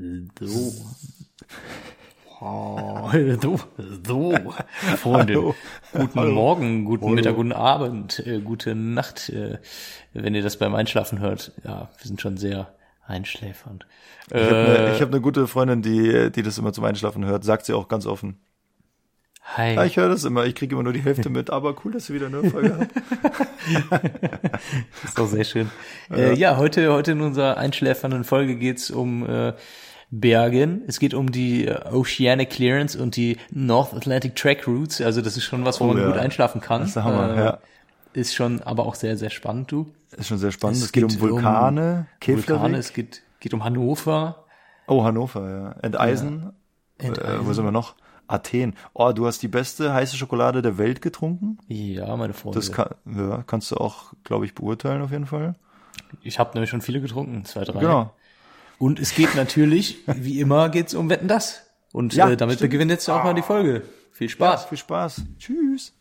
So. Oh, so, so, Freunde. Hallo. Guten Hallo. Morgen, guten Hallo. Mittag, guten Abend, äh, gute Nacht, äh, wenn ihr das beim Einschlafen hört. Ja, wir sind schon sehr einschläfernd. Ich habe eine Äh, hab ne gute Freundin, die, die das immer zum Einschlafen hört, sagt sie auch ganz offen. hi. Ja, ich höre das immer, ich kriege immer nur die Hälfte mit, aber cool, dass ihr wieder eine Folge habt. Das ist doch sehr schön. Äh, ja, heute, heute in unserer einschläfernden Folge geht's um äh, Bergen. Es geht um die äh, Oceanic Clearance und die North Atlantic Track Routes. Also das ist schon was, wo Oh man ja. gut einschlafen kann. Das ist der Hammer, Äh, ja. Ist schon aber auch sehr, sehr spannend, du. Ist schon sehr spannend. Es Es, geht, geht um Vulkane, Vulkane, Keflavik. es geht, geht um Hannover. Oh, Hannover, ja. Enteisen. Enteisen. Äh, wo sind wir noch? Athen. Oh, du hast die beste heiße Schokolade der Welt getrunken. Ja, meine Freunde. Das kann, ja, kannst du auch, glaube ich, beurteilen auf jeden Fall. ich habe nämlich schon viele getrunken, zwei, drei. Genau. Und es geht natürlich, wie immer, geht's um Wetten das. Und Ja, äh, damit stimmt. beginnen jetzt auch mal die Folge. Viel Spaß. Viel Spaß. Tschüss.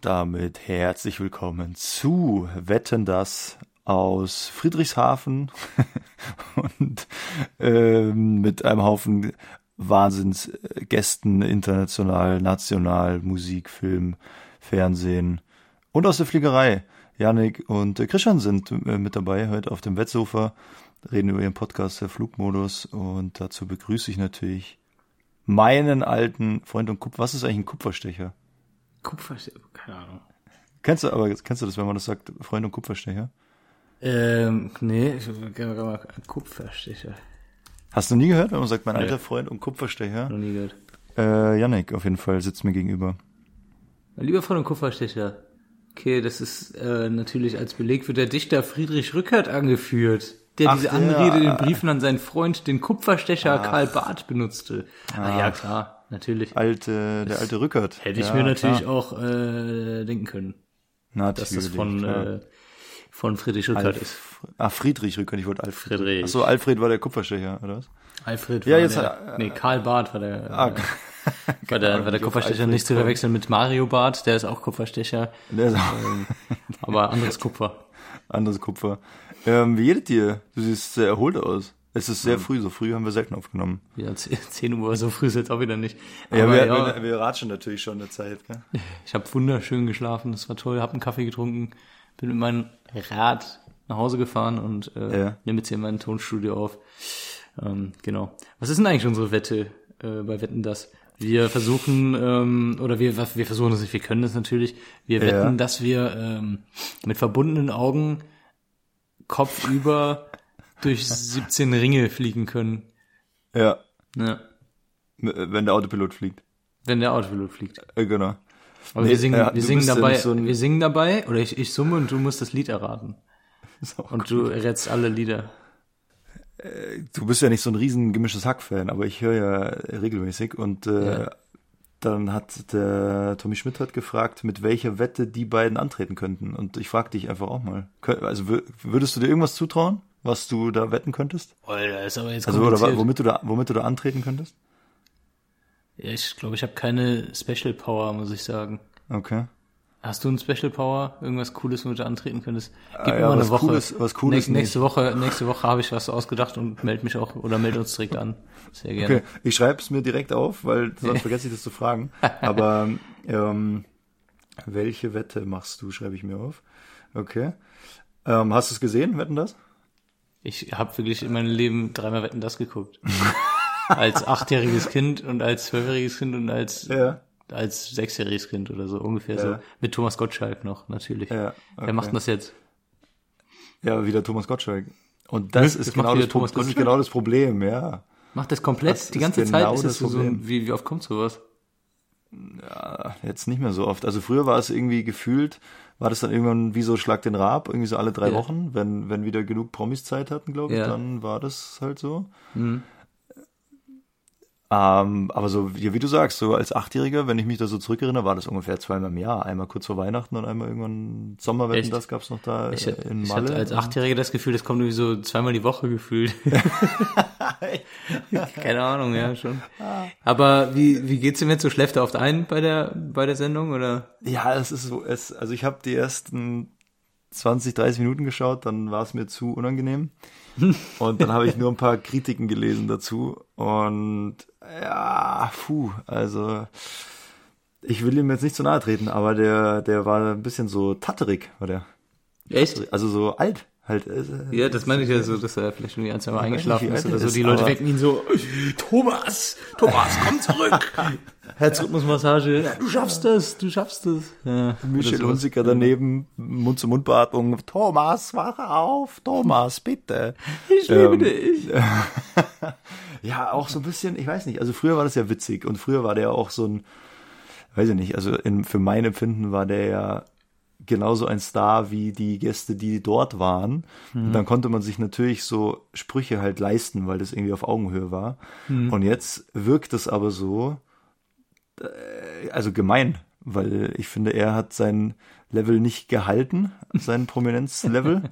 Damit herzlich willkommen zu Wetten das aus Friedrichshafen und ähm, mit einem Haufen Wahnsinnsgästen, international, national, Musik, Film, Fernsehen und aus der Fliegerei. Janik und Christian sind äh, mit dabei heute auf dem Wettsofa, reden über ihren Podcast der Flugmodus und dazu begrüße ich natürlich meinen alten Freund und Kupfer. Was ist eigentlich ein Kupferstecher? Kupferstecher, keine Ahnung. Kennst du aber kennst du das, wenn man das sagt, Freund und Kupferstecher? Ähm, nee, ich gerne mal Kupferstecher. Hast du nie gehört, wenn man sagt, mein Nee. alter Freund und Kupferstecher? Noch nie gehört. Äh, Yannick auf jeden Fall sitzt mir gegenüber. Mein lieber Freund und Kupferstecher. Okay, das ist äh, natürlich als Beleg für der Dichter Friedrich Rückert angeführt, der Ach, diese. Anrede in den Briefen an seinen Freund, den Kupferstecher Karl Barth, benutzte. Ah, ja, klar, natürlich. Alte, der alte Rückert. Hätte ich ja, mir natürlich klar. auch äh, denken können, Natürlich, dass das von, äh, von Friedrich Rückert ist. Alf, ah, Friedrich Rückert, ich wollte Alfred. Friedrich. Achso, Alfred war der Kupferstecher, oder was? Alfred Ja, war jetzt, der, äh, nee, Karl Barth war der, Ah, äh, war der, war der Kupferstecher nicht zu verwechseln mit Mario Barth, der ist auch Kupferstecher, Der ist aber anderes Kupfer. anderes Kupfer. Ähm, wie geht es dir? Du siehst sehr erholt aus. Es ist sehr früh, so früh haben wir selten aufgenommen. Ja, 10 Uhr, so früh ist jetzt auch wieder nicht. Ja, Aber wir, ja, wir, wir ratschen natürlich schon eine Zeit, gell? ich habe wunderschön geschlafen, das war toll, hab einen Kaffee getrunken, bin mit meinem Rad nach Hause gefahren und äh, Ja. nehme jetzt hier mein Tonstudio auf. Ähm, genau. Was ist denn eigentlich unsere Wette äh, bei Wetten das? Wir versuchen, ähm, oder wir, wir versuchen das nicht, wir können das natürlich. Wir Ja. wetten, dass wir ähm, mit verbundenen Augen kopfüber durch 17 Ringe fliegen können. Ja, Ja. wenn der Autopilot fliegt. Wenn der Autopilot fliegt. Äh, genau. Aber Nee, wir singen, äh, wir singen ja dabei, so wir singen dabei, oder ich, ich summe und du musst das Lied erraten. Und du errätst alle Lieder. du bist ja nicht so ein riesen gemischtes Hack-Fan, aber ich höre ja regelmäßig und äh, Ja. dann hat der Tommy Schmidt hat gefragt, mit welcher Wette die beiden antreten könnten. Und ich frage dich einfach auch mal. Also wür- würdest du dir irgendwas zutrauen, was du da wetten könntest? Alter, ist aber jetzt Also oder womit du da womit du da antreten könntest? Ja, ich glaube, ich habe keine Special Power, muss ich sagen. Okay. Hast du ein Special Power? Irgendwas Cooles, womit du antreten könntest? Gib Ah, mir ja, mal eine Woche. Cooles- was Cooles Näch- nächste Woche, nächste Woche habe ich was ausgedacht und meld mich auch oder meld uns direkt an. Sehr gerne. Okay, ich schreibe es mir direkt auf, weil sonst vergesse ich das zu fragen. Aber ähm, welche Wette machst du? Schreibe ich mir auf. Okay. Ähm, hast du es gesehen? Wetten das? Ich habe wirklich in meinem Leben dreimal Wetten das geguckt. als achtjähriges Kind und als zwölfjähriges Kind und als Ja. als sechsjähriges Kind oder so ungefähr Ja. so. Mit Thomas Gottschalk noch, natürlich. Ja, Wer okay. macht denn das jetzt? Ja, wieder Thomas Gottschalk. Und das Das ist genau das, Thomas das ist genau das Problem, ja. Macht das komplett Das die ganze genau Zeit? Ist das so, so ein, wie, wie oft kommt sowas? Ja, Jetzt nicht mehr so oft. Also früher war es irgendwie gefühlt, war das dann irgendwann wie so Schlag den Raab, irgendwie so alle drei Ja. Wochen, wenn, wenn wieder genug Promis Zeit hatten, glaube ich, Ja. dann war das halt so. Mhm. Ähm, aber so, wie du sagst, so als Achtjähriger, wenn ich mich da so zurückerinnere, war das ungefähr zweimal im Jahr. Einmal kurz vor Weihnachten und einmal irgendwann Sommerwetten, Echt? das gab's noch da Ich, äh, in ich Malle. hatte als Achtjähriger das Gefühl, das kommt irgendwie so zweimal die Woche gefühlt. Keine Ahnung, ja, schon. Aber wie, wie geht's ihm jetzt so? Schläft er oft ein bei der, bei der Sendung oder? Ja, es ist so, es, also ich habe die ersten 20, 30 Minuten geschaut, dann war es mir zu unangenehm. Und dann habe ich nur ein paar Kritiken gelesen dazu. Und ja, puh, also ich will ihm jetzt nicht zu nahe treten, aber der, der war ein bisschen so tatterig, war der. Echt? Also so alt halt. äh, Ja, das meine ich ja so, dass er vielleicht irgendwie ein, zwei Mal weiß nicht, eingeschlafen ist oder er so. ist, Die Leute wecken ihn so, Thomas, Thomas, komm zurück. Herzrhythmusmassage, du schaffst das, du schaffst das. Ja, Michel. Hunziker daneben, Mund-zu-Mund-Beatmung. Thomas, wach auf, Thomas, bitte. Ich liebe Ähm, dich. Ja, auch so ein bisschen, ich weiß nicht, also früher war das ja witzig und früher war der auch so ein, weiß ich nicht, also in, für mein Empfinden war der ja genauso ein Star wie die Gäste, die dort waren. Und dann konnte man sich natürlich so Sprüche halt leisten, weil das irgendwie auf Augenhöhe war. Und jetzt wirkt es aber so, äh, also gemein, weil ich finde, er hat sein Level nicht gehalten, sein Prominenzlevel.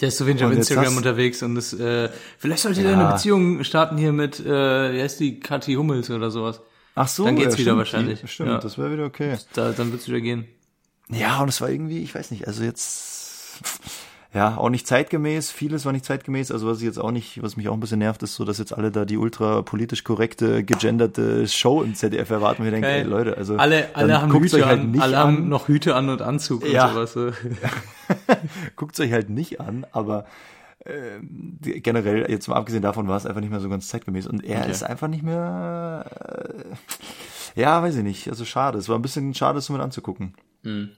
Der ist so wenig auf Instagram hast- unterwegs und das, äh, vielleicht sollte Ja. er eine Beziehung starten hier mit, äh, wie heißt die, Kathi Hummels oder sowas. Ach so, Dann geht's ja, wieder stimmt, wahrscheinlich. die- Stimmt, Ja. das wäre wieder okay. Da, dann wird's wieder gehen. Ja, und es war irgendwie, ich weiß nicht, also jetzt, ja, auch nicht zeitgemäß, vieles war nicht zeitgemäß, also was ich jetzt auch nicht, was mich auch ein bisschen nervt, ist so, dass jetzt alle da die ultra politisch korrekte, gegenderte Show im ZDF erwarten, und ich denke, Geil. ey, Leute, also. Alle, alle haben Hüte halt an, nicht alle an. haben noch Hüte an und Anzug Ja. und sowas. So. guckt's euch halt nicht an, aber die- generell, jetzt mal abgesehen davon, war es einfach nicht mehr so ganz zeitgemäß. Und er Okay. ist einfach nicht mehr, äh, ja, weiß ich nicht, also schade. Es war ein bisschen schade, es so mit anzugucken. Hm.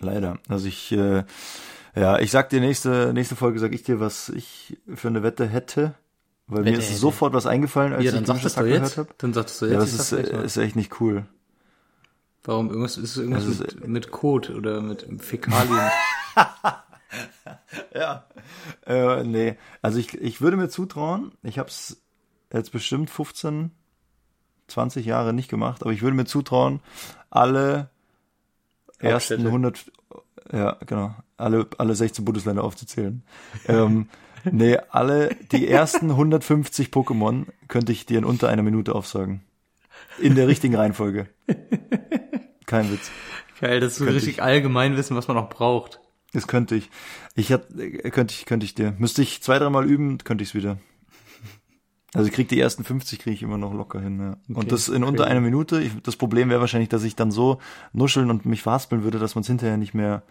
Leider. Also ich, äh, ja, ich sag dir nächste, nächste Folge, sag ich dir, was ich für eine Wette hätte. Weil mir Wette ist hätte. sofort was eingefallen, als Ja, ich den sag das doch Tag jetzt. gehört habe. Dann sagst du Ja, jetzt. das ich ist, ist echt nicht cool. Warum? Irgendwas, ist irgendwas Das ist- mit, mit Kot oder mit Fäkalien? Ja. Äh, nee, also ich, ich würde mir zutrauen, ich habe es jetzt bestimmt 15, 20 Jahre nicht gemacht, aber ich würde mir zutrauen, alle ersten Hauptstädte. 100, ja, genau, alle, alle 16 Bundesländer aufzuzählen. ähm, nee, alle, die ersten 150 Pokémon könnte ich dir in unter einer Minute aufsagen. In der richtigen Reihenfolge. Kein Witz. Geil, das ist so richtig ich. allgemein wissen, was man noch braucht. Das könnte ich. Ich hat, äh, könnte ich, könnte ich dir. Müsste ich zwei, dreimal üben, könnte ich es wieder. Also ich krieg die ersten 50 kriege ich immer noch locker hin. Ja. Okay, und das in unter crazy. einer Minute. Ich, das Problem wäre wahrscheinlich, dass ich dann so nuscheln und mich verhaspeln würde, dass man es hinterher nicht mehr,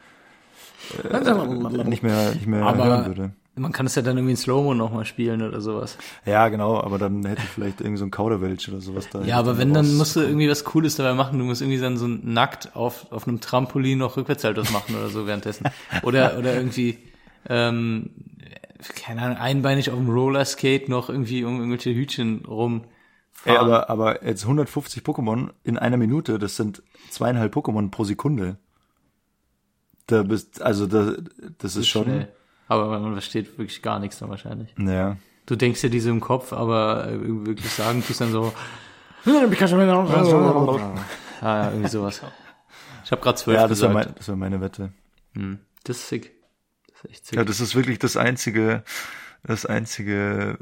äh, nicht mehr, nicht mehr Aber- hören würde. Man kann es ja dann irgendwie in Slow-Mo nochmal spielen oder sowas. Ja, genau. Aber dann hätte ich vielleicht irgendwie so ein Kauderwelsch oder sowas da. Ja, aber wenn, dann musst du irgendwie was Cooles dabei machen. Du musst irgendwie dann so nackt auf, auf einem Trampolin noch Rückwärtssaltos machen oder so währenddessen. Oder, oder irgendwie, ähm, keine Ahnung, einbeinig auf dem Rollerskate noch irgendwie um irgendwelche Hütchen rum. Ey, aber, aber jetzt 150 Pokémon in einer Minute, das sind zweieinhalb Pokémon pro Sekunde. Da bist, also da, das ist schon, Schnell. Aber man versteht wirklich gar nichts dann wahrscheinlich. ja. Du denkst dir diese im Kopf, aber äh, wirklich sagen tust dann so, ah, ja, irgendwie sowas. Ich habe gerade zwölf Ja, das gesagt. mein, das wär meine Wette. Hm, das ist sick. Ist echt sick. Ja, das ist wirklich das einzige, das einzige,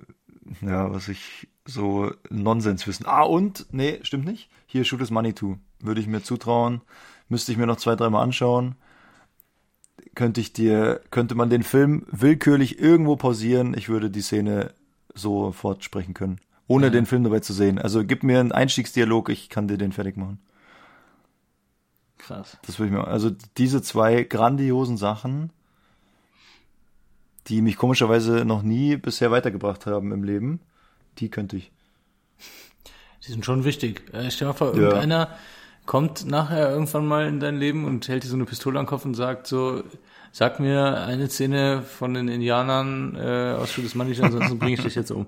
ja, was ich so Nonsens wissen. Ah, und, nee, stimmt nicht. Hier Shoot is Money to. Würde ich mir zutrauen. Müsste ich mir noch zwei, dreimal anschauen. Könnte ich dir, könnte man den Film willkürlich irgendwo pausieren. Ich würde die Szene so fortsprechen können. Ohne den Film dabei zu sehen. Also gib mir einen Einstiegsdialog, ich kann dir den fertig machen. Krass. Das würde ich mir, also diese zwei grandiosen Sachen, die mich komischerweise noch nie bisher weitergebracht haben im Leben, die könnte ich. Die sind schon wichtig. Äh, stell mal vor, irgendeiner kommt nachher irgendwann mal in dein Leben und hält dir so eine Pistole am Kopf und sagt so, sag mir eine Szene von den Indianern äh, aus Schuh des Mannisch, ansonsten bringe ich dich jetzt um.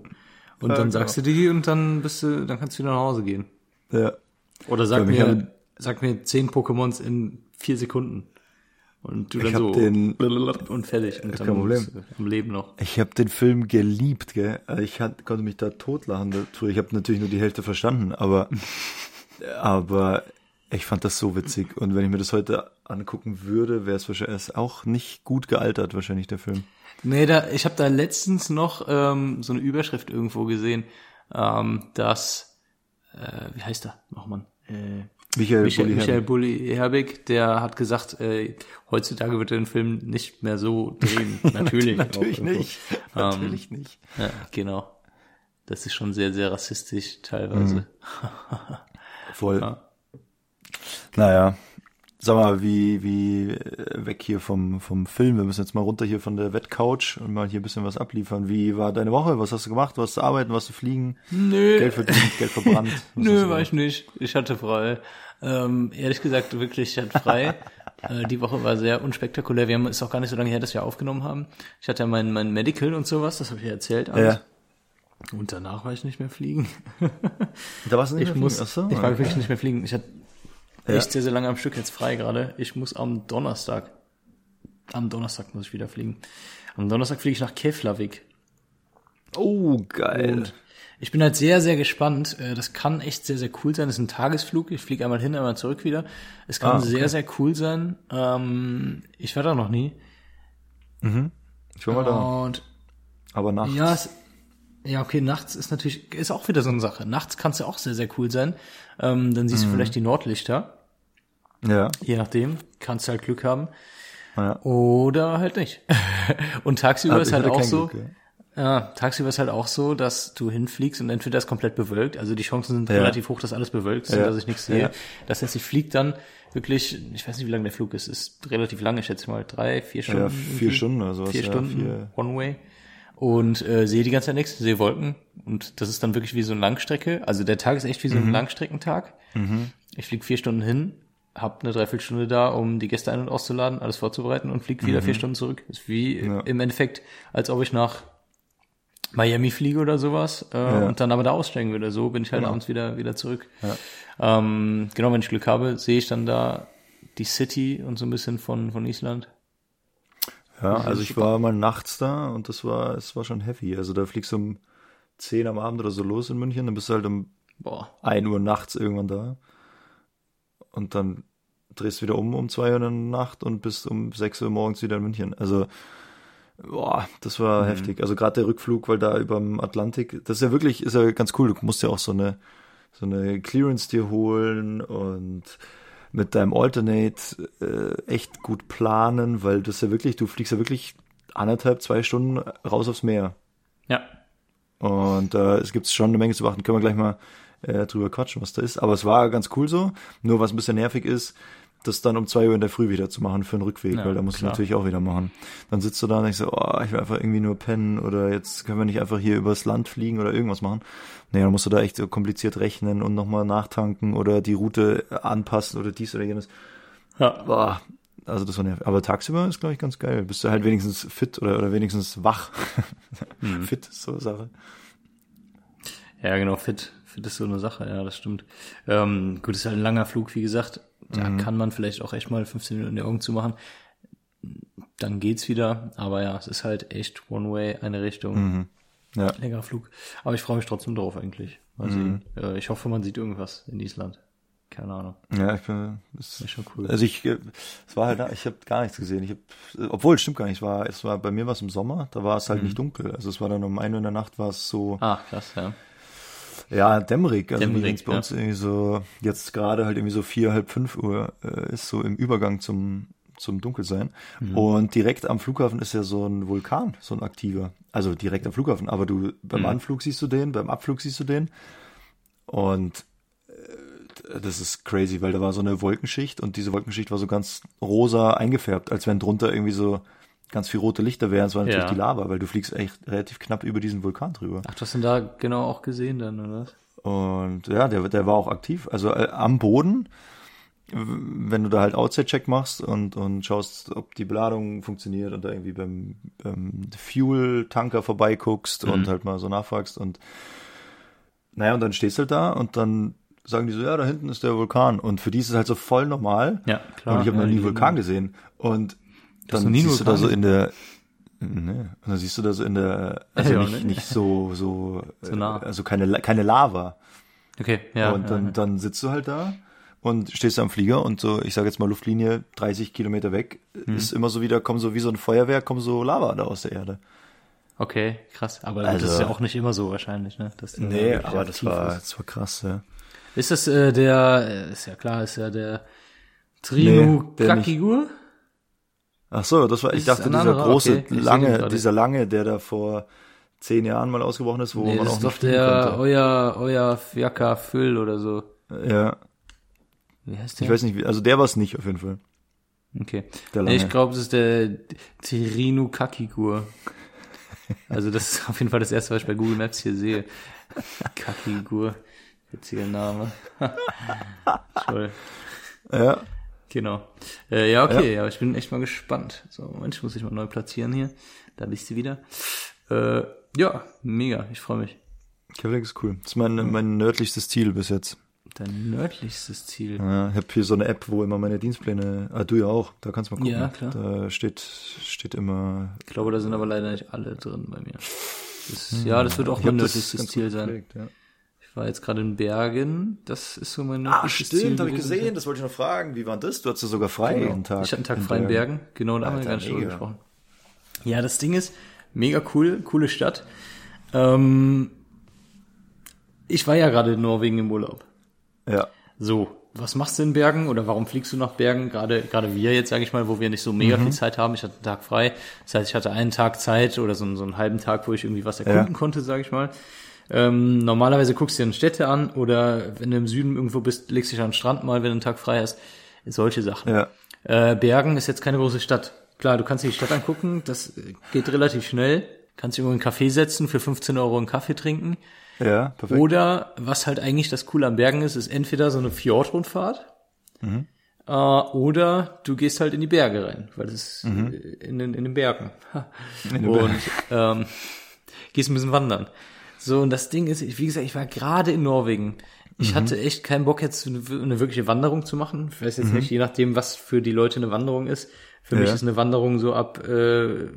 Und Ja, dann genau. sagst du die und dann bist du, dann kannst du wieder nach Hause gehen. Ja. Oder sag Ja, mir, sag mir zehn Pokémons in vier Sekunden. Und du Ich dann so den- und fertig. Und Kein Problem. am Leben noch. Ich habe den Film geliebt, gell? Ich hat, konnte mich da totlachen. dazu. Ich habe natürlich nur die Hälfte verstanden, aber, aber ich fand das so witzig. Und wenn ich mir das heute angucken würde, wäre es wahrscheinlich auch nicht gut gealtert, wahrscheinlich der Film. Nee, da, ich habe da letztens noch ähm, so eine Überschrift irgendwo gesehen, ähm, dass, äh, wie heißt er? Nochmal. Äh, Michael, Michael, Bulli Michael Herbig. Bulli Herbig, der hat gesagt, äh, heutzutage wird er den Film nicht mehr so drehen. Natürlich. Natürlich nicht. Ähm, Natürlich nicht. Ja, genau. Das ist schon sehr, sehr rassistisch teilweise. Mhm. Voll. Ja. Naja. Sag mal, wie, wie äh, weg hier vom, vom Film. Wir müssen jetzt mal runter hier von der Wettcouch und mal hier ein bisschen was abliefern. Wie war deine Woche? Was hast du gemacht? Was du arbeiten? Was du fliegen? Nö. Geld verdient, Geld verbrannt? Was Nö, war ich nicht. Ich hatte frei. Ähm, ehrlich gesagt, wirklich, ich hatte frei. äh, die Woche war sehr unspektakulär. Wir haben ist auch gar nicht so lange her, dass wir aufgenommen haben. Ich hatte ja mein, mein Medical und sowas, das habe ich ja erzählt. Ja. Und danach war ich nicht mehr fliegen. Da warst du nicht Ich mehr muss, fliegen? Ach so, ich war wirklich nicht mehr fliegen. Ich hatte Ja. echt sehr, sehr lange am Stück jetzt frei gerade. Ich muss am Donnerstag, am Donnerstag muss ich wieder fliegen. Am Donnerstag fliege ich nach Keflavik. Oh, geil. Und ich bin halt sehr, sehr gespannt. Äh, Das kann echt sehr, sehr cool sein. Das ist ein Tagesflug. Ich fliege einmal hin, einmal zurück wieder. Es kann Ah, okay. sehr, sehr cool sein. Ähm, ich war da noch nie. ich war mal da. Und Aber nachts. ja, es, ja, okay, nachts ist natürlich, ist auch wieder so eine Sache. Nachts kann es ja auch sehr, sehr cool sein. Ähm, dann Mhm. siehst du vielleicht die Nordlichter. Ja. Je nachdem. Kannst du halt Glück haben. ja. Oder halt nicht. Und tagsüber Aber ist halt auch so. Glück, Ja, tagsüber ist halt auch so, dass du hinfliegst und entweder ist komplett bewölkt, also die Chancen sind Ja. relativ hoch, dass alles bewölkt ist, Ja. dass ich nichts sehe. Ja. Das heißt, ich fliege dann wirklich, ich weiß nicht, wie lange der Flug ist, ist relativ lang, ich schätze mal drei, vier Stunden. Ja, vier. Stunden oder sowas. Vier ja, Stunden, Vier, One Way. Und äh, sehe die ganze Zeit nichts, sehe Wolken und das ist dann wirklich wie so eine Langstrecke. Also der Tag ist echt wie so ein Mhm. Langstreckentag. Ich fliege vier Stunden hin, hab eine Dreiviertelstunde da, um die Gäste ein- und auszuladen, alles vorzubereiten und fliege wieder vier Stunden zurück. Ist wie Mhm. Ja. im Endeffekt, als ob ich nach Miami fliege oder sowas äh, Ja. und dann aber da aussteigen würde. So bin ich halt Genau. abends wieder wieder zurück. Ja. Ähm, genau, wenn ich Glück habe, sehe ich dann da die City und so ein bisschen von von Island. Ja, also ich war mal nachts da und das war, es war schon heavy. Also da fliegst du um 10 am Abend oder so los in München, dann bist du halt um Boah. 1 Uhr nachts irgendwann da. Und dann drehst du wieder um um 2 Uhr in der Nacht und bist um 6 Uhr morgens wieder in München. Also, boah, das war heftig. Also gerade der Rückflug, weil da über dem Atlantik, das ist ja wirklich, ist ja ganz cool. Du musst ja auch so eine, so eine Clearance dir holen und mit deinem Alternate äh, echt gut planen, weil das ja wirklich, du fliegst ja wirklich anderthalb, zwei Stunden raus aufs Meer. Ja. Und äh, es gibt schon eine Menge zu beachten. Können wir gleich mal äh, drüber quatschen, was da ist. Aber es war ganz cool so. Nur was ein bisschen nervig ist, das dann um zwei Uhr in der Früh wieder zu machen für den Rückweg, Ja, weil da musst klar. du natürlich auch wieder machen. Dann sitzt du da und denkst so, oh, ich will einfach irgendwie nur pennen oder jetzt können wir nicht einfach hier übers Land fliegen oder irgendwas machen. Nee, dann musst du da echt so kompliziert rechnen und nochmal nachtanken oder die Route anpassen oder dies oder jenes. Ja. Boah, also das war nervig. Aber tagsüber ist, glaube ich, ganz geil. Bist du halt wenigstens fit oder, oder wenigstens wach. Mhm. fit ist so eine Sache. Ja, genau, fit. Fit ist so eine Sache, ja, das stimmt. Ähm, gut, ist halt ein langer Flug, wie gesagt. Da Mhm. kann man vielleicht auch echt mal 15 Minuten die Augen zumachen. Dann geht's wieder. Aber ja, es ist halt echt One-Way, eine Richtung. Mhm. Ja. Längerer Flug. Aber ich freue mich trotzdem drauf eigentlich. Mal sehen. Äh, ich hoffe, man sieht irgendwas in Island. Keine Ahnung. Ja, ich bin, das Ist schon cool. Also ich, es war halt, ich habe gar nichts gesehen. Ich habe, obwohl, stimmt gar nicht. Es war, es war bei mir was im Sommer. Da war es halt nicht dunkel. Also es war dann um ein Uhr in der Nacht war es so, Ah, krass, ja. Ja, dämmerig. Also Dämmerig, bei uns irgendwie so jetzt gerade halt irgendwie so vier, halb fünf Uhr äh, ist so im Übergang zum zum Dunkelsein. Und direkt am Flughafen ist ja so ein Vulkan, so ein aktiver. Also direkt am Flughafen. Aber du beim Anflug siehst du den, beim Abflug siehst du den. Und äh, das ist crazy, weil da war so eine Wolkenschicht und diese Wolkenschicht war so ganz rosa eingefärbt, als wenn drunter irgendwie so ganz viel rote Lichter wären. Es war natürlich Ja. die Lava, weil du fliegst echt relativ knapp über diesen Vulkan drüber. Ach, du hast ihn da genau auch gesehen dann, oder was? Und ja, der, der war auch aktiv. Also äh, am Boden, wenn du da halt Outside-Check machst und, und schaust, ob die Beladung funktioniert und da irgendwie beim, beim Fuel-Tanker vorbeiguckst und halt mal so nachfragst und naja, und dann stehst du halt da und dann sagen die so, ja, da hinten ist der Vulkan. Und für die ist es halt so voll normal. Ja, klar. Und ich habe noch Ja, nie die- einen Vulkan gesehen. Und noch dann siehst du da so in der, und dann siehst du da so in der, also Ja, nicht, ne? nicht so, so, So nah. äh, also keine, keine Lava. Okay, ja. und dann, ja, dann sitzt du halt da und stehst am Flieger und so, ich sage jetzt mal Luftlinie 30 Kilometer weg, Hm. ist immer so wieder, kommen so wie so ein Feuerwerk, kommen so Lava da aus der Erde. Okay, krass. Aber Also- das ist ja auch nicht immer so wahrscheinlich, ne? Dass Nee, wirklich aber das war, ist. das war krass, ja. Ist das äh, der, äh, ist ja klar, ist ja der Trinu Nee. Kakigur? Ach so, das war, ich dachte, dieser große, Okay, lange, dieser lange, der da vor zehn Jahren mal ausgebrochen ist, wo Nee, man das auch ist doch der konnte. euer, euer Fjaka Füll oder so. Ja, Wie heißt der? ich weiß nicht, also der war es nicht auf jeden Fall. Okay. Der Nee, lange. ich glaube, es ist der Tirinu Kakigur. Also das ist auf jeden Fall das erste, was ich bei Google Maps hier sehe. Kakigur. Witziger Name. Toll. Ja, Genau. Äh, ja, okay, ja. ich bin echt mal gespannt. So, Moment, ich muss dich mal neu platzieren hier. Da bist du wieder. Äh, ja, mega, ich freue mich. Kevlik ist cool. Das ist mein, mein nördlichstes Ziel bis jetzt. Dein nördlichstes Ziel. Ja, ich habe hier so eine App, wo immer meine Dienstpläne, ah, du ja auch, da kannst du mal gucken. Ja, klar. Da steht, steht immer, Ich glaube, da sind aber leider nicht alle drin bei mir. Das, ja, das wird auch ich mein nördlichstes Ziel sein. gepflegt, ja. Ich war jetzt gerade in Bergen. Das ist so mein Ah, stimmt, habe ich gesehen, das wollte ich noch fragen. Wie war das? Du hattest ja sogar frei Genau. einen Tag. Ich hatte einen Tag frei in Bergen. Genau, da haben wir drüber mega. gesprochen. Ja, das Ding ist, mega cool, coole Stadt. Ähm, ich war ja gerade in Norwegen im Urlaub. Ja. So, was machst du in Bergen oder warum fliegst du nach Bergen? Gerade gerade wir jetzt, sage ich mal, wo wir nicht so mega Mhm. viel Zeit haben. Ich hatte einen Tag frei. Das heißt, ich hatte einen Tag Zeit oder so, einen- so einen halben Tag, wo ich irgendwie was erkunden Ja. konnte, sage ich mal. Ähm, normalerweise guckst du dir eine Städte an oder wenn du im Süden irgendwo bist, legst dich an den Strand mal, wenn du einen Tag frei hast. Solche Sachen. Ja. Äh, Bergen ist jetzt keine große Stadt. Klar, du kannst dir die Stadt angucken, das geht relativ schnell. Kannst irgendwo in einen Café setzen, für 15 Euro einen Kaffee trinken. Ja, perfekt. Oder was halt eigentlich das Coole am Bergen ist, ist entweder so eine Fjordrundfahrt äh, oder du gehst halt in die Berge rein, weil das ist äh, in, den, in den Bergen. Ha. und ähm, gehst ein bisschen wandern. So, und das Ding ist, ich- wie gesagt, ich war gerade in Norwegen. Ich hatte echt keinen Bock, jetzt eine, wirkliche Wanderung zu machen. Ich weiß jetzt nicht, je nachdem, was für die Leute eine Wanderung ist. Für mich Ja. ist eine Wanderung so ab, äh,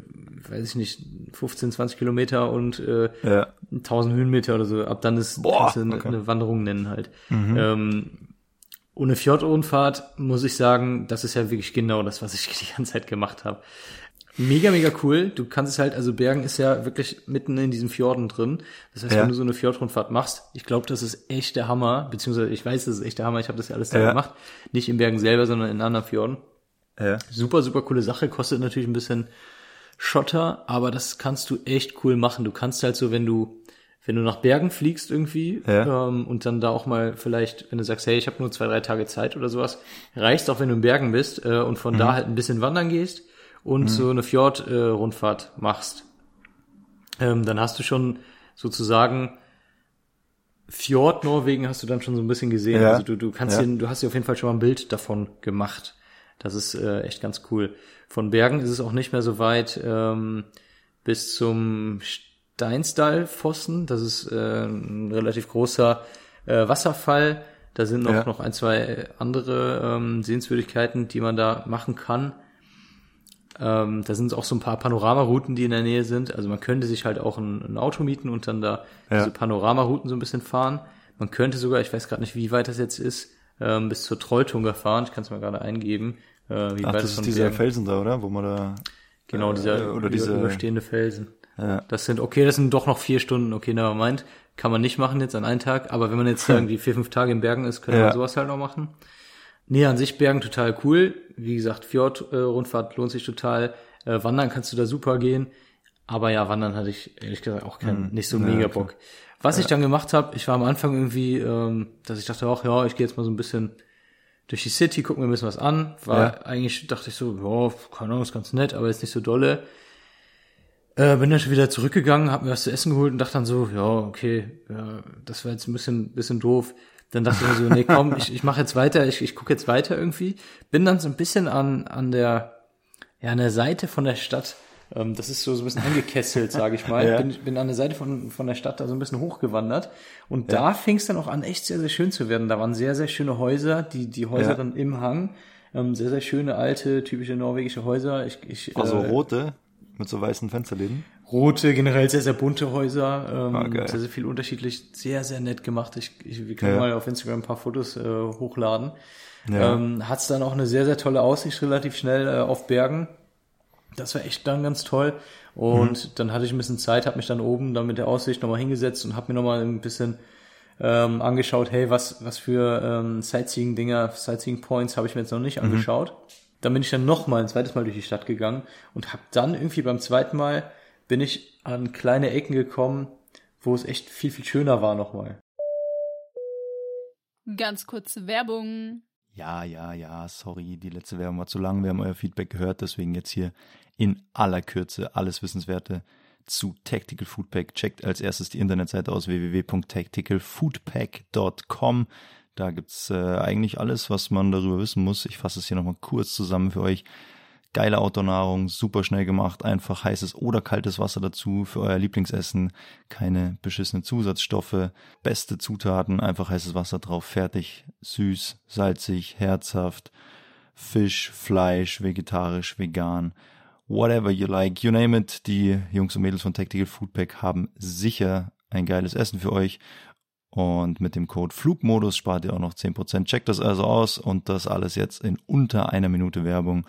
weiß ich nicht, 15, 20 Kilometer und äh, Ja. 1000 Höhenmeter oder so. Ab dann ist Boah, kannst du eine, okay. eine Wanderung nennen halt. Ähm, ohne Fjordrundfahrt muss ich sagen, das ist ja wirklich genau das, was ich die ganze Zeit gemacht habe. Mega, mega cool. Du kannst es halt, also Bergen ist ja wirklich mitten in diesen Fjorden drin. Das heißt, Ja. wenn du so eine Fjordrundfahrt machst, ich glaube, das ist echt der Hammer, beziehungsweise ich weiß, das ist echt der Hammer. Ich habe das ja alles da Ja. gemacht. Nicht in Bergen selber, sondern in anderen Fjorden. Ja. Super, super coole Sache. Kostet natürlich ein bisschen Schotter, aber das kannst du echt cool machen. Du kannst halt so, wenn du, wenn du nach Bergen fliegst irgendwie Ja. ähm, und dann da auch mal vielleicht, wenn du sagst, hey, ich habe nur zwei, drei Tage Zeit oder sowas, reicht auch, wenn du in Bergen bist äh, und von da halt ein bisschen wandern gehst und so eine Fjord-Rundfahrt Rundfahrt machst. Ähm, dann hast du schon sozusagen Fjord Norwegen hast du dann schon so ein bisschen gesehen. Ja. Also du, du kannst Ja. dir, du hast dir auf jeden Fall schon mal ein Bild davon gemacht. Das ist äh, echt ganz cool. Von Bergen ist es auch nicht mehr so weit ähm, bis zum Steinsdalfossen. Das ist äh, ein relativ großer äh, Wasserfall. Da sind noch, Ja. noch ein, zwei andere ähm, Sehenswürdigkeiten, die man da machen kann. Ähm, da sind auch so ein paar Panoramarouten, die in der Nähe sind. Also man könnte sich halt auch ein, ein Auto mieten und dann da Ja. diese Panoramarouten so ein bisschen fahren. Man könnte sogar, ich weiß gerade nicht, wie weit das jetzt ist, ähm, bis zur Trolltunga fahren. Ich kann es mal gerade eingeben. Äh, wie Ach, weit das ist dieser Bergen- Felsen da, oder? Wo man da, Genau, dieser äh, oder diese- überstehende Felsen. ja. Das sind, okay, das sind doch noch vier Stunden, okay, never mind. Kann man nicht machen jetzt an einem Tag, aber wenn man jetzt irgendwie vier, fünf Tage in Bergen ist, könnte Ja. man sowas halt noch machen. Nee, an sich Bergen total cool. Wie gesagt, Fjord-Rundfahrt lohnt sich total. Äh, wandern kannst du da super gehen. Aber ja, wandern hatte ich ehrlich gesagt auch keinen, nicht so mega Bock. Was ich dann gemacht habe, ich war am Anfang irgendwie, ähm, dass ich dachte auch, ja, ich gehe jetzt mal so ein bisschen durch die City, guck mir ein bisschen was an. War Ja. eigentlich, dachte ich so, ja, keine Ahnung, ist ganz nett, aber jetzt nicht so dolle. Äh, bin dann schon wieder zurückgegangen, hab mir was zu essen geholt und dachte dann so, ja, okay, ja, das war jetzt ein bisschen, bisschen doof. Dann dachte ich mir so, nee, komm, ich, ich mache jetzt weiter, ich, ich gucke jetzt weiter irgendwie. Bin dann so ein bisschen an, an der, ja, an der Seite von der Stadt Ähm, das ist so, so ein bisschen angekesselt, sage ich mal. Ja. Bin, bin an der Seite von, von der Stadt da so ein bisschen hochgewandert. Und da fing es dann auch an, echt sehr, sehr schön zu werden. Da waren sehr, sehr schöne Häuser, die, die Häuser Ja. dann im Hang. Ähm, sehr, sehr schöne, alte, typische norwegische Häuser. Ich, ich, Also äh, rote mit so weißen Fensterläden. Rote, generell sehr, sehr bunte Häuser. Ähm, Ah, sehr, sehr viel unterschiedlich, sehr, sehr nett gemacht. Ich, ich, wir können Ja. mal auf Instagram ein paar Fotos äh, hochladen. Ja. Ähm, Hat dann auch eine sehr, sehr tolle Aussicht relativ schnell äh, auf Bergen. Das war echt dann ganz toll. Und Mhm. dann hatte ich ein bisschen Zeit, habe mich dann oben dann mit der Aussicht nochmal hingesetzt und habe mir nochmal ein bisschen ähm, angeschaut, hey, was, was für ähm, Sightseeing-Dinger, Sightseeing-Points habe ich mir jetzt noch nicht Mhm. angeschaut. Dann bin ich dann nochmal ein zweites Mal durch die Stadt gegangen und habe dann irgendwie beim zweiten Mal bin ich an kleine Ecken gekommen, wo es echt viel, viel schöner war nochmal. Ganz kurze Werbung. Ja, ja, ja, sorry, die letzte Werbung war zu lang. Wir haben euer Feedback gehört, deswegen jetzt hier in aller Kürze alles Wissenswerte zu Tactical Foodpack. Checkt als erstes die Internetseite aus www.tacticalfoodpack.com. Da gibt's äh, eigentlich alles, was man darüber wissen muss. Ich fasse es hier nochmal kurz zusammen für euch. Geile Outdoor-Nahrung, super schnell gemacht, einfach heißes oder kaltes Wasser dazu für euer Lieblingsessen, keine beschissenen Zusatzstoffe, beste Zutaten, einfach heißes Wasser drauf, fertig, süß, salzig, herzhaft, Fisch, Fleisch, vegetarisch, vegan, whatever you like, you name it. Die Jungs und Mädels von Tactical Foodpack haben sicher ein geiles Essen für euch. Und mit dem Code Flugmodus spart ihr auch noch 10%. Checkt das also aus und das alles jetzt in unter einer Minute Werbung.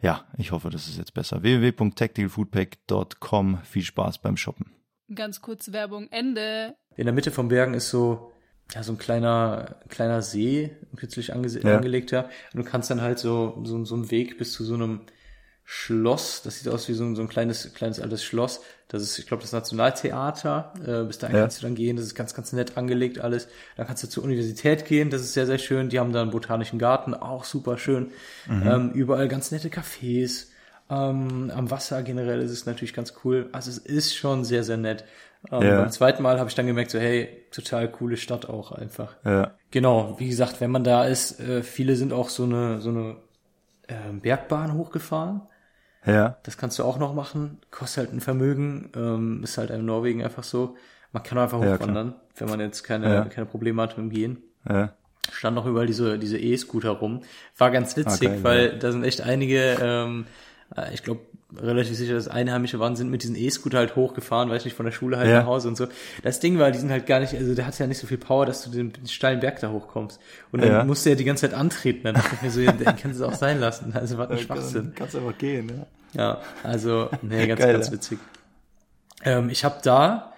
Ja, ich hoffe, das ist jetzt besser. www.tacticalfoodpack.com. Viel Spaß beim Shoppen. Ganz kurze Werbung. Ende. In der Mitte vom Bergen ist so, ja, so ein kleiner, kleiner See, kürzlich ange Ja. angelegter. Und du kannst dann halt so, so, so einen Weg bis zu so einem Schloss. Das sieht aus wie so ein, so ein kleines, kleines altes Schloss. Das ist, ich glaube, das Nationaltheater. Äh, bis dahin Ja. kannst du dann gehen. Das ist ganz, ganz nett angelegt alles. Dann kannst du zur Universität gehen. Das ist sehr, sehr schön. Die haben da einen botanischen Garten. Auch super schön. Mhm. Ähm, überall ganz nette Cafés. Ähm, am Wasser generell ist es natürlich ganz cool. Also es ist schon sehr, sehr nett. Ähm, Ja. Beim zweiten Mal habe ich dann gemerkt, so hey, total coole Stadt auch einfach. Ja, Genau, wie gesagt, wenn man da ist, äh, viele sind auch so eine so eine äh, Bergbahn hochgefahren. Ja, Das kannst du auch noch machen. Kostet halt ein Vermögen. Ähm, ist halt in Norwegen einfach so. Man kann einfach Ja, hochwandern, wenn man jetzt keine, Ja. keine Probleme hat mit dem Gehen. ja. Stand noch überall diese diese E-Scooter rum. War ganz witzig, Ah, geil, weil da sind echt einige, ähm, äh, ich glaube relativ sicher, dass Einheimische waren, sind mit diesen E-Scooter halt hochgefahren, weiß nicht, von der Schule halt Ja. nach Hause und so. Das Ding war, die sind halt gar nicht, also der hat ja nicht so viel Power, dass du den, den steilen Berg da hochkommst. Und dann Ja. musste er die ganze Zeit antreten. Dann dachte ich mir so, ja, den kannst du auch sein lassen. Also was ein Schwachsinn. Kannst einfach gehen, ja. Ja, also, nee, ganz, Geil, ganz witzig. Ähm, ich habe da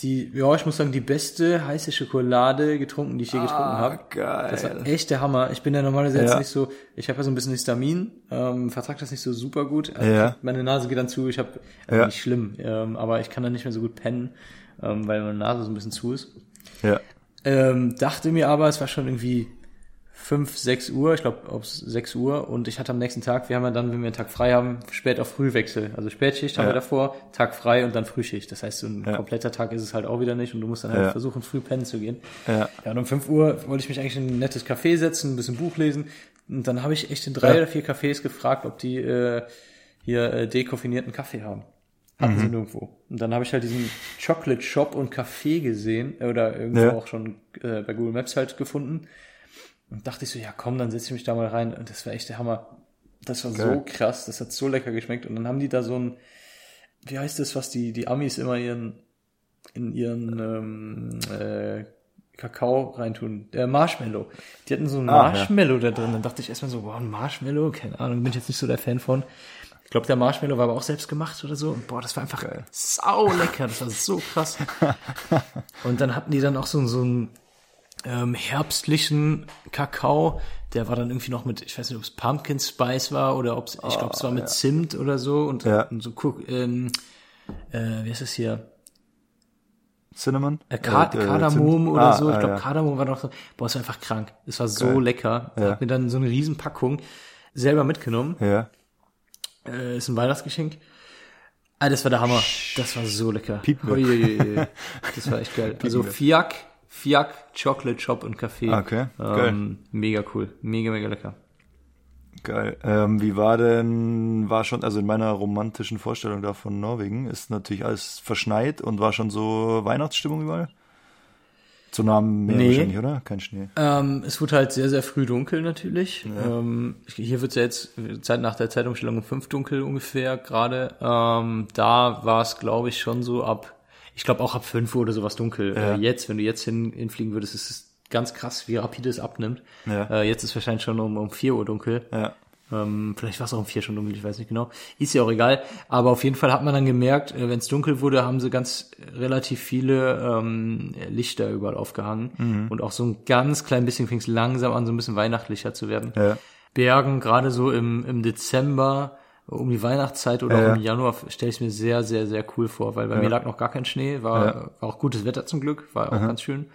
die, ja, ich muss sagen, die beste heiße Schokolade getrunken, die ich je getrunken habe. Ah, geil. Das war echt der Hammer. Ich bin ja normalerweise jetzt Ja. nicht so, ich habe ja so ein bisschen Histamin, ähm, vertrag das nicht so super gut. Also Ja. Meine Nase geht dann zu, ich habe, also Ja. nicht schlimm, ähm, aber ich kann dann nicht mehr so gut pennen, ähm, weil meine Nase so ein bisschen zu ist. Ja, Ähm, dachte mir aber, es war schon irgendwie 5, 6 Uhr, ich glaube, ob 6 Uhr und ich hatte am nächsten Tag, wir haben ja dann, wenn wir einen Tag frei haben, spät auf Frühwechsel. Also Spätschicht haben Ja. wir davor, Tag frei und dann Frühschicht. Das heißt, so ein Ja. kompletter Tag ist es halt auch wieder nicht und du musst dann halt Ja. versuchen, früh pennen zu gehen. ja, Ja, und um 5 Uhr wollte ich mich eigentlich in ein nettes Café setzen, ein bisschen Buch lesen. Und dann habe ich echt in drei oder vier Cafés gefragt, ob die äh, hier äh, dekoffinierten Kaffee haben. Hatten Mhm. sie nirgendwo. Und dann habe ich halt diesen Chocolate Shop und Café gesehen, äh, oder irgendwo auch schon äh, bei Google Maps halt gefunden. Und dachte ich so, ja komm, dann setze ich mich da mal rein. Und das war echt der Hammer. Das war so Geil. krass, das hat so lecker geschmeckt. Und dann haben die da so ein, wie heißt das, was die, die Amis immer ihren, in ihren ähm, äh, Kakao reintun. Der Marshmallow. Die hatten so ein Ah, ja. Marshmallow da drin. Dann dachte ich erstmal so, wow, ein Marshmallow? Keine Ahnung, bin ich jetzt nicht so der Fan von. Ich glaube, der Marshmallow war aber auch selbst gemacht oder so. Und boah, das war einfach Geil. sau lecker. Das war so krass. Und dann hatten die dann auch so, so einen ähm, herbstlichen Kakao. Der war dann irgendwie noch mit, ich weiß nicht, ob es Pumpkin Spice war oder ob es, ich glaube, es war mit Zimt oder so. Und, Ah, Ja. und so, Cook- ähm, äh, wie heißt das hier? Cinnamon? Äh, Ka Äh, Kardamom oder Ah, so. Ich ah, glaube, ja. Kardamom war noch so. Boah, es war einfach krank. Es war so Geil. lecker. Ja. Hab mir dann so eine Riesenpackung selber mitgenommen. Ja, Äh, ist ein Weihnachtsgeschenk. Ah, das war der Hammer. Das war so lecker. Uiuiui. Das war echt geil. Also Fiak, Fiak, Chocolate Shop und Café. Okay, geil. ähm, Mega cool. Mega, mega lecker. Geil. Ähm, wie war denn, war schon, also in meiner romantischen Vorstellung da von Norwegen, ist natürlich alles verschneit und war schon so Weihnachtsstimmung überall? Zu nah am Meer Nee. wahrscheinlich, oder? Kein Schnee. Ähm, es wurde halt sehr, sehr früh dunkel natürlich. Ja. Ähm, hier wird es ja jetzt Zeit nach der Zeitumstellung um fünf dunkel ungefähr gerade. Ähm, da war es, glaube ich, schon so ab, ich glaube auch ab fünf Uhr oder sowas dunkel. Ja. Äh, jetzt, wenn du jetzt hin, hinfliegen würdest, ist es ganz krass, wie rapide es abnimmt. Ja. Äh, jetzt ist wahrscheinlich schon um, um vier Uhr dunkel. Ja. Ähm, vielleicht war es auch um vier schon dunkel, ich weiß nicht genau. Ist ja auch egal. Aber auf jeden Fall hat man dann gemerkt, wenn es dunkel wurde, haben sie ganz relativ viele ähm, Lichter überall aufgehangen. Mhm. Und auch so ein ganz klein bisschen fing es langsam an, so ein bisschen weihnachtlicher zu werden. Ja. Bergen, gerade so im, im Dezember, um die Weihnachtszeit oder Ja, auch ja. im Januar, stelle ich mir sehr, sehr, sehr cool vor, weil bei mir lag noch gar kein Schnee, war, Ja. war auch gutes Wetter zum Glück, war auch ganz schön.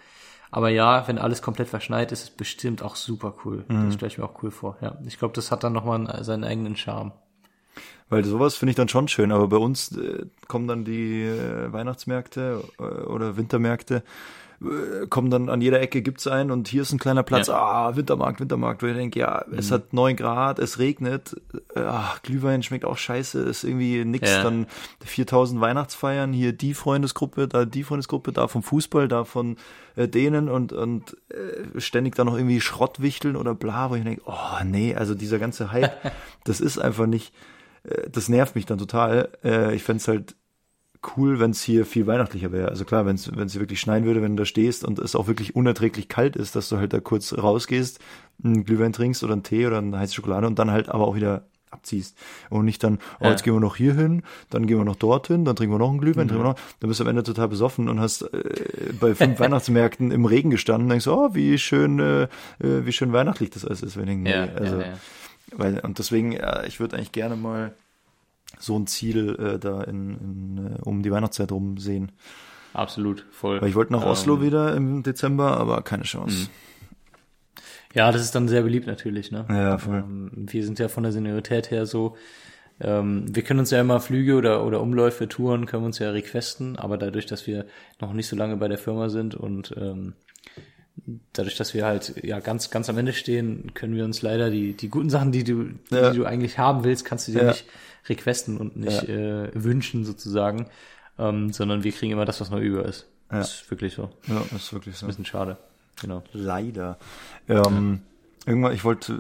Aber ja, wenn alles komplett verschneit ist, ist es bestimmt auch super cool. Mhm. Das stelle ich mir auch cool vor. Ja, ich glaube, das hat dann nochmal einen- seinen eigenen Charme. Weil sowas finde ich dann schon schön, aber bei uns äh, kommen dann die äh, Weihnachtsmärkte äh, oder Wintermärkte, äh, kommen dann an jeder Ecke gibt's einen und hier ist ein kleiner Platz, ah, Wintermarkt, Wintermarkt, wo ich denke, ja, es hat neun Grad, es regnet, äh, ach, Glühwein schmeckt auch scheiße, ist irgendwie nix, Ja. dann 4000 Weihnachtsfeiern, hier die Freundesgruppe, da die Freundesgruppe, da vom Fußball, da von äh, denen und, und äh, ständig da noch irgendwie Schrottwichteln oder bla, wo ich denke, oh nee, also dieser ganze Hype, das ist einfach nicht, das nervt mich dann total. Äh, ich fänd's halt cool, wenn es hier viel weihnachtlicher wäre. Also klar, wenn es es wirklich schneien würde, wenn du da stehst und es auch wirklich unerträglich kalt ist, dass du halt da kurz rausgehst, einen Glühwein trinkst oder einen Tee oder eine heiße Schokolade und dann halt aber auch wieder abziehst und nicht dann, oh, Ja. jetzt gehen wir noch hier hin, dann gehen wir noch dorthin, dann trinken wir noch einen Glühwein, trinken wir noch, dann bist du am Ende total besoffen und hast äh, bei fünf Weihnachtsmärkten im Regen gestanden und denkst, oh, wie schön, äh, äh, wie schön weihnachtlich das alles ist. Wenn ich, denke, nee, also, ja, ja. Weil, und deswegen, ja, ich würde eigentlich gerne mal so ein Ziel äh, da in, in, äh, um die Weihnachtszeit rum sehen. Absolut, voll. Weil ich wollte nach Ähm, Oslo wieder im Dezember, aber keine Chance. Ja, das ist dann sehr beliebt natürlich, ne? Ja, voll. Ähm, wir sind ja von der Seniorität her so, ähm, wir können uns ja immer Flüge oder, oder Umläufe, Touren, können wir uns ja requesten, aber dadurch, dass wir noch nicht so lange bei der Firma sind und ähm, dadurch, dass wir halt ja ganz, ganz am Ende stehen, können wir uns leider die, die guten Sachen, die du, Ja. die du eigentlich haben willst, kannst du dir Ja. nicht requesten und nicht äh, wünschen sozusagen, ähm, sondern wir kriegen immer das, was noch über ist. Ja. Das ist wirklich so. Ja, das ist wirklich so. Ein bisschen schade. Genau. Leider. Ähm, Irgendwann, ich wollte,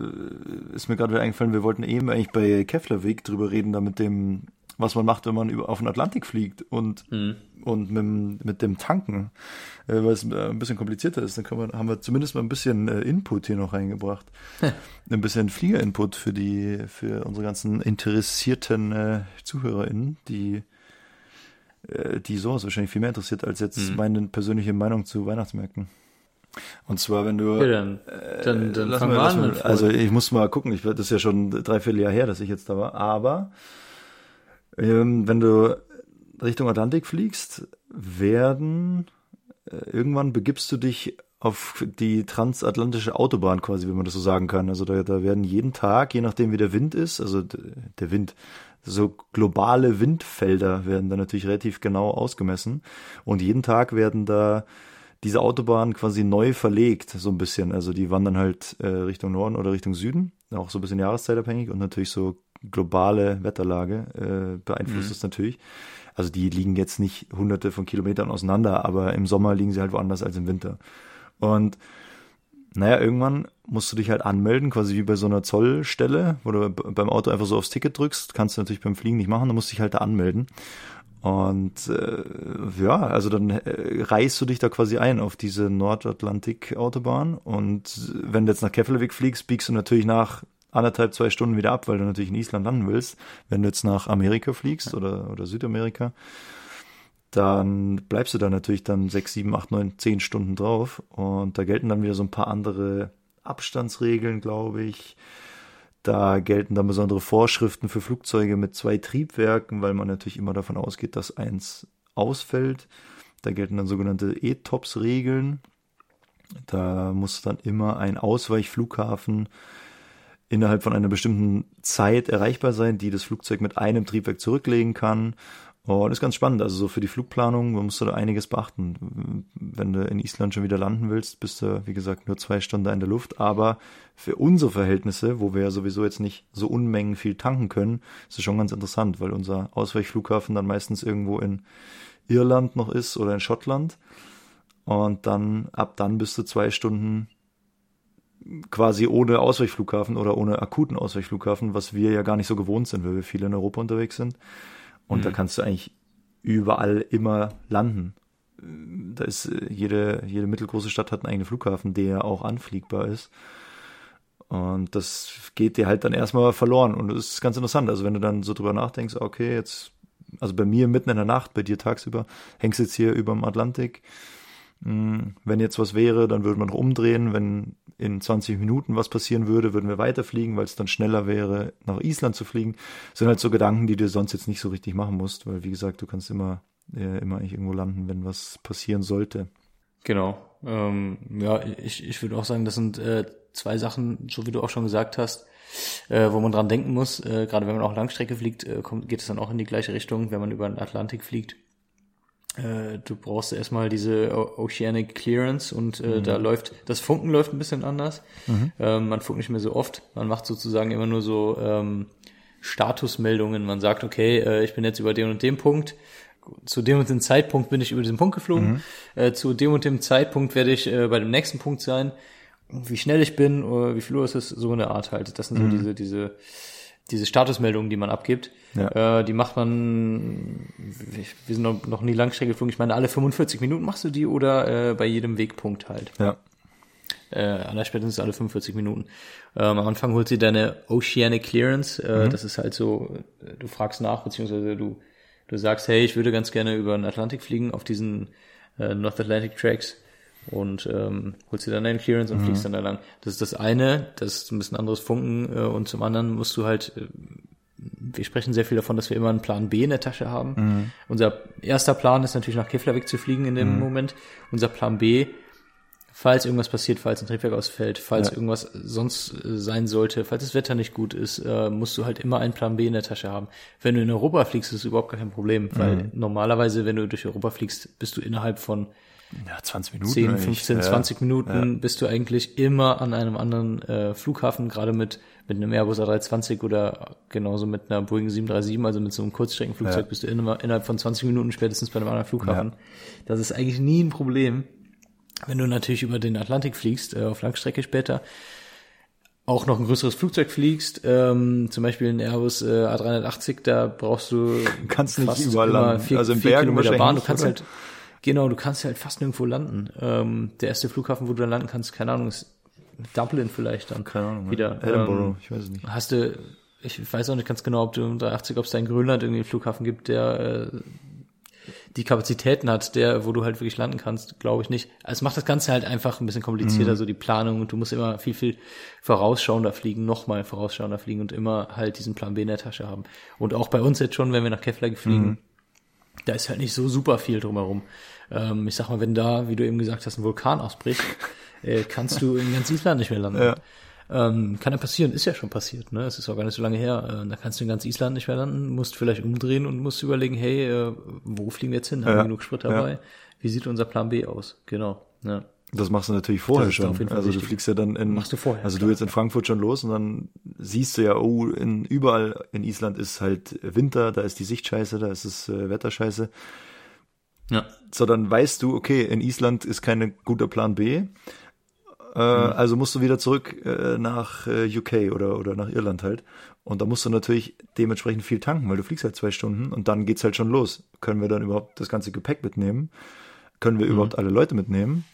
äh, ist mir gerade wieder eingefallen, wir wollten eben eigentlich bei Keflavik drüber reden, da mit dem, was man macht, wenn man über, auf den Atlantik fliegt und, und mit, dem- mit dem Tanken, äh, weil es äh, ein bisschen komplizierter ist. Dann können wir, haben wir zumindest mal ein bisschen äh, Input hier noch reingebracht. ein bisschen Flieger-Input für die, für unsere ganzen interessierten äh, ZuhörerInnen, die äh, die sowas wahrscheinlich viel mehr interessiert als jetzt meine persönliche Meinung zu Weihnachtsmärkten. Und zwar, wenn du Ja, dann, dann, dann Lass fangen mal, wir an. also ich muss mal gucken, ich, das ist ja schon dreiviertel Jahr her, dass ich jetzt da war, aber ähm, wenn du Richtung Atlantik fliegst, werden äh, irgendwann begibst du dich auf die transatlantische Autobahn quasi, wenn man das so sagen kann. Also da, da werden jeden Tag, je nachdem wie der Wind ist, also der Wind, so globale Windfelder werden da natürlich relativ genau ausgemessen und jeden Tag werden da diese Autobahnen quasi neu verlegt, so ein bisschen. Also die wandern halt äh, Richtung Norden oder Richtung Süden, auch so ein bisschen jahreszeitabhängig und natürlich so globale Wetterlage äh, beeinflusst es natürlich. Also die liegen jetzt nicht hunderte von Kilometern auseinander, aber im Sommer liegen sie halt woanders als im Winter. Und naja, irgendwann musst du dich halt anmelden, quasi wie bei so einer Zollstelle, wo du beim Auto einfach so aufs Ticket drückst. Kannst du natürlich beim Fliegen nicht machen, dann musst du dich halt da anmelden. Und äh, ja, also dann äh, reißt du dich da quasi ein auf diese Nordatlantik-Autobahn. Und wenn du jetzt nach Keflavik fliegst, biegst du natürlich nach anderthalb, zwei Stunden wieder ab, weil du natürlich in Island landen willst. Wenn du jetzt nach Amerika fliegst oder, oder Südamerika, dann bleibst du da natürlich dann sechs, sieben, acht, neun, zehn Stunden drauf. Und da gelten dann wieder so ein paar andere Abstandsregeln, glaube ich. Da gelten dann besondere Vorschriften für Flugzeuge mit zwei Triebwerken, weil man natürlich immer davon ausgeht, dass eins ausfällt. Da gelten dann sogenannte ETOPS-Regeln. Da muss dann immer ein Ausweichflughafen innerhalb von einer bestimmten Zeit erreichbar sein, die das Flugzeug mit einem Triebwerk zurücklegen kann. Und ist ganz spannend, also so für die Flugplanung, man muss da einiges beachten. Wenn du in Island schon wieder landen willst, bist du, wie gesagt, nur zwei Stunden in der Luft. Aber für unsere Verhältnisse, wo wir ja sowieso jetzt nicht so Unmengen viel tanken können, ist es schon ganz interessant, weil unser Ausweichflughafen dann meistens irgendwo in Irland noch ist oder in Schottland. Und dann, ab dann bist du zwei Stunden quasi ohne Ausweichflughafen oder ohne akuten Ausweichflughafen, was wir ja gar nicht so gewohnt sind, weil wir viel in Europa unterwegs sind. Und Mhm. da kannst du eigentlich überall immer landen. Da ist äh, jede, jede mittelgroße Stadt hat einen eigenen Flughafen, der auch anfliegbar ist. Und das geht dir halt dann erstmal verloren. Und das ist ganz interessant. Also wenn du dann so drüber nachdenkst, okay, jetzt, also bei mir mitten in der Nacht, bei dir tagsüber, hängst jetzt hier über dem Atlantik. Hm, Wenn jetzt was wäre, dann würde man noch umdrehen. Wenn in 20 Minuten was passieren würde, würden wir weiterfliegen, weil es dann schneller wäre, nach Island zu fliegen. Das sind halt so Gedanken, die du sonst jetzt nicht so richtig machen musst, weil wie gesagt, du kannst immer, äh, immer eigentlich irgendwo landen, wenn was passieren sollte. Genau. Ähm, ja, ich, ich würde auch sagen, das sind äh, zwei Sachen, so wie du auch schon gesagt hast, äh, wo man dran denken muss. Äh, gerade wenn man auch Langstrecke fliegt, äh, kommt, geht es dann auch in die gleiche Richtung, wenn man über den Atlantik fliegt. Äh, du brauchst erstmal diese Oceanic Clearance und äh, da läuft, das Funken läuft ein bisschen anders. Ähm, man funkt nicht mehr so oft. Man macht sozusagen immer nur so ähm, Statusmeldungen. Man sagt, okay, äh, ich bin jetzt über den und dem Punkt. Zu dem und dem Zeitpunkt bin ich über diesen Punkt geflogen. Äh, zu dem und dem Zeitpunkt werde ich äh, bei dem nächsten Punkt sein. Wie schnell ich bin, oder wie viel Uhr ist es, so eine Art halt. Das sind so diese, diese, diese Statusmeldungen, die man abgibt. Ja. Äh, die macht man, wir sind noch, noch nie Langstrecke geflogen. Ich meine, alle 45 Minuten machst du die oder äh, bei jedem Wegpunkt halt. Ja. Äh, allerspätestens alle 45 Minuten. Ähm, am Anfang holt sie deine Oceanic Clearance. Äh, Das ist halt so, äh, du fragst nach, beziehungsweise du, du sagst, hey, ich würde ganz gerne über den Atlantik fliegen auf diesen äh, North Atlantic Tracks und ähm, holst dir dann deine Clearance und fliegst dann da lang. Das ist das eine, das ist ein bisschen anderes Funken äh, und zum anderen musst du halt, äh, wir sprechen sehr viel davon, dass wir immer einen Plan B in der Tasche haben. Unser erster Plan ist natürlich nach Keflavik zu fliegen in dem Moment. Unser Plan B falls irgendwas passiert, falls ein Triebwerk ausfällt, falls Ja. irgendwas sonst äh, sein sollte, falls das Wetter nicht gut ist, äh, musst du halt immer einen Plan B in der Tasche haben. Wenn du in Europa fliegst, ist es überhaupt gar kein Problem, weil normalerweise, wenn du durch Europa fliegst, bist du innerhalb von Ja, 20 Minuten. 10, eigentlich. 15, ja. 20 Minuten bist du eigentlich immer an einem anderen äh, Flughafen, gerade mit, mit einem Airbus A320 oder genauso mit einer Boeing 737, also mit so einem Kurzstreckenflugzeug, Ja. bist du immer, innerhalb von 20 Minuten spätestens bei einem anderen Flughafen. Das ist eigentlich nie ein Problem. Wenn du natürlich über den Atlantik fliegst, äh, auf Langstrecke später, auch noch ein größeres Flugzeug fliegst, ähm, zum Beispiel ein Airbus äh, A380, da brauchst du kannst nicht fast überall Also vier Bergen Bahn. Du kannst oder? halt, genau, du kannst halt fast nirgendwo landen. Ähm, der erste Flughafen, wo du dann landen kannst, keine Ahnung, ist Dublin vielleicht dann. Keine Ahnung. Wieder. Edinburgh, Ähm, ich weiß es nicht. Hast du, ich weiß auch nicht ganz genau, ob du im 380, ob es da in Grönland irgendwie einen Flughafen gibt, der äh, die Kapazitäten hat, der, wo du halt wirklich landen kannst, glaube ich nicht. Also es macht das Ganze halt einfach ein bisschen komplizierter, so die Planung und du musst immer viel, viel vorausschauender fliegen, nochmal vorausschauender fliegen und immer halt diesen Plan B in der Tasche haben. Und auch bei uns jetzt schon, wenn wir nach Keflavik fliegen, da ist halt nicht so super viel drumherum. Ähm, ich sag mal, wenn da, wie du eben gesagt hast, ein Vulkan ausbricht, äh, kannst du in ganz Island nicht mehr landen. Ja. Ähm, kann ja passieren, ist ja schon passiert, ne? Es ist auch gar nicht so lange her. Äh, da kannst du in ganz Island nicht mehr landen, musst vielleicht umdrehen und musst überlegen, hey, äh, wo fliegen wir jetzt hin? Haben Ja. wir genug Sprit dabei? Ja. Wie sieht unser Plan B aus? Genau. Ja. Das machst du natürlich vorher schon. Also du wichtig. fliegst ja dann in, Machst du vorher, also klar. du jetzt in Frankfurt schon los und dann siehst du ja, oh, in, überall in Island ist halt Winter, da ist die Sicht scheiße, da ist das äh, Wetter scheiße. ja. So, dann weißt du, okay, in Island ist kein guter Plan B. Äh, Also musst du wieder zurück äh, nach äh, UK oder, oder nach Irland halt. Und da musst du natürlich dementsprechend viel tanken, weil du fliegst halt zwei Stunden und dann geht's halt schon los. Können wir dann überhaupt das ganze Gepäck mitnehmen? Können wir überhaupt alle Leute mitnehmen?